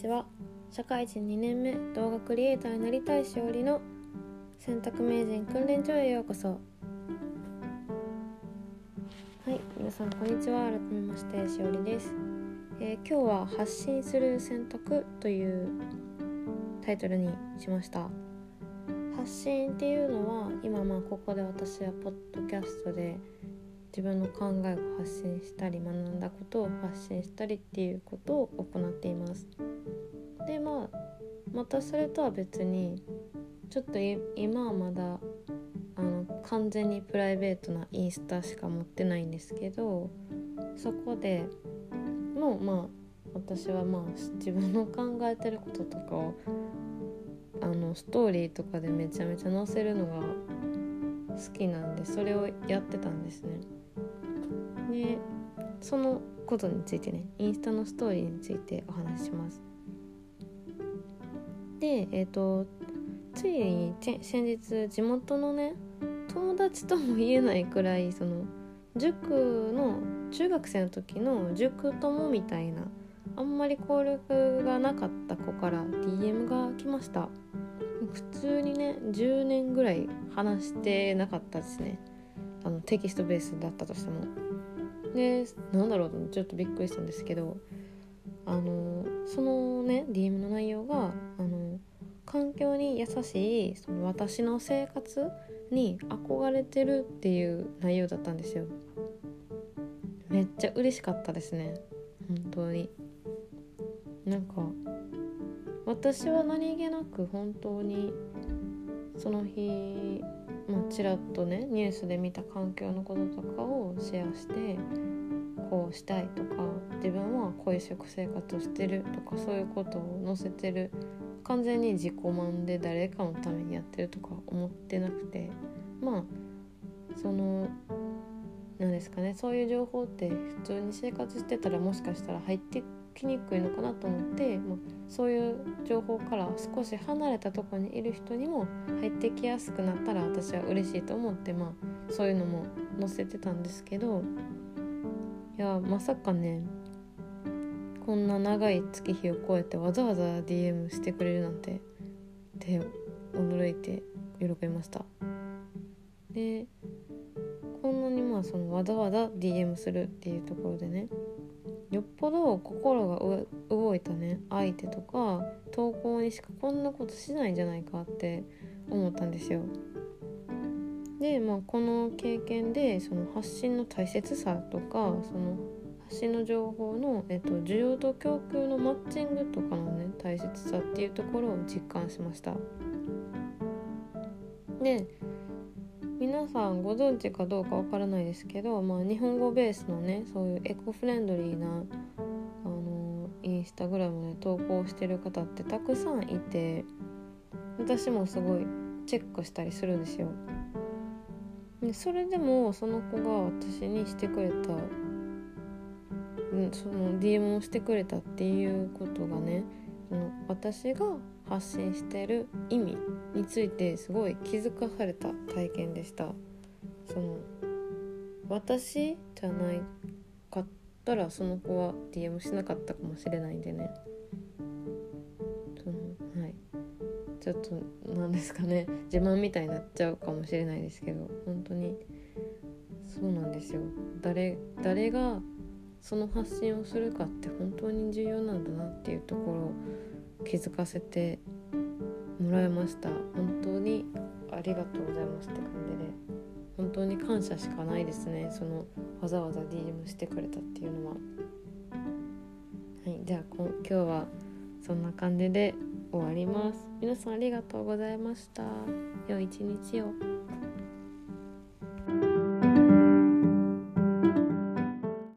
ちは。社会人2年目動画クリエイターになりたいしおりの選択名人訓練所へようこそ。はい皆さんこんにちは。改めましてしおりです、えー、今日は発信する選択というタイトルにしました。発信っていうのは今まあここで私はポッドキャストで自分の考えを発信したり学んだことを発信したりっていうことを行っています。でまあまたそれとは別にちょっと今はまだあの完全にプライベートなインスタしか持ってないんですけどそこでもうまあ私はまあ自分の考えてることとかをあのストーリーとかでめちゃめちゃ載せるのが好きなんでそれをやってたんですね。でそのことについてねインスタのストーリーについてお話ししますでえっ、ー、とついに先日地元のね友達とも言えないくらいその塾の中学生の時の塾友みたいなあんまり交流がなかった子から DM が来ました普通にね10年ぐらい話してなかったですね。あのテキストベースだったとしても。でなんだろうちょっとびっくりしたんですけどあのそのね DM の内容があの環境に優しいその私の生活に憧れてるっていう内容だったんですよ。めっちゃ嬉しかったですね。本当に。なんか私は何気なく本当にその日まあ、ちらっとねニュースで見た環境のこととかをシェアしてこうしたいとか自分はこういう食生活をしてるとかそういうことを載せてる。完全に自己満で誰かのためにやってるとか思ってなくてまあその何ですかねそういう情報って普通に生活してたらもしかしたら入ってきにくいのかなと思って、まあ、そういう情報から少し離れたとこにいる人にも入ってきやすくなったら私は嬉しいと思って、まあ、そういうのも載せてたんですけどいやまさかねこんな長い月日を超えてわざわざ DM してくれるなんてって驚いて喜びました。でこんなにまあそのわざわざ DM するっていうところでねよっぽど心が動いたね相手とか投稿にしかこんなことしないんじゃないかって思ったんですよ。でまあこの経験でその発信の大切さとかその発信の情報の、えっと、需要と供給のマッチングとかのね大切さっていうところを実感しました。で皆さんご存知かどうかわからないですけど、まあ、日本語ベースのねそういうエコフレンドリーなあのインスタグラムで投稿してる方ってたくさんいて私もすごいチェックしたりするんですよ。でそれでもその子が私にしてくれた、その DM をしてくれたっていうことがね私が発信してる意味についてすごい気づかされた体験でした。その私じゃないかったらその子は DM しなかったかもしれないんでね。そのはい。ちょっと何ですかね。自慢みたいになっちゃうかもしれないですけど本当に。そうなんですよ。誰誰がその発信をするかって本当に重要なんだなっていうところ気づかせてもらいました。本当にありがとうございますって感じで。本当に感謝しかないですね。そのわざわざ DM してくれたっていうのは。はいじゃあ今日はそんな感じで終わります。皆さんありがとうございました。良い一日を。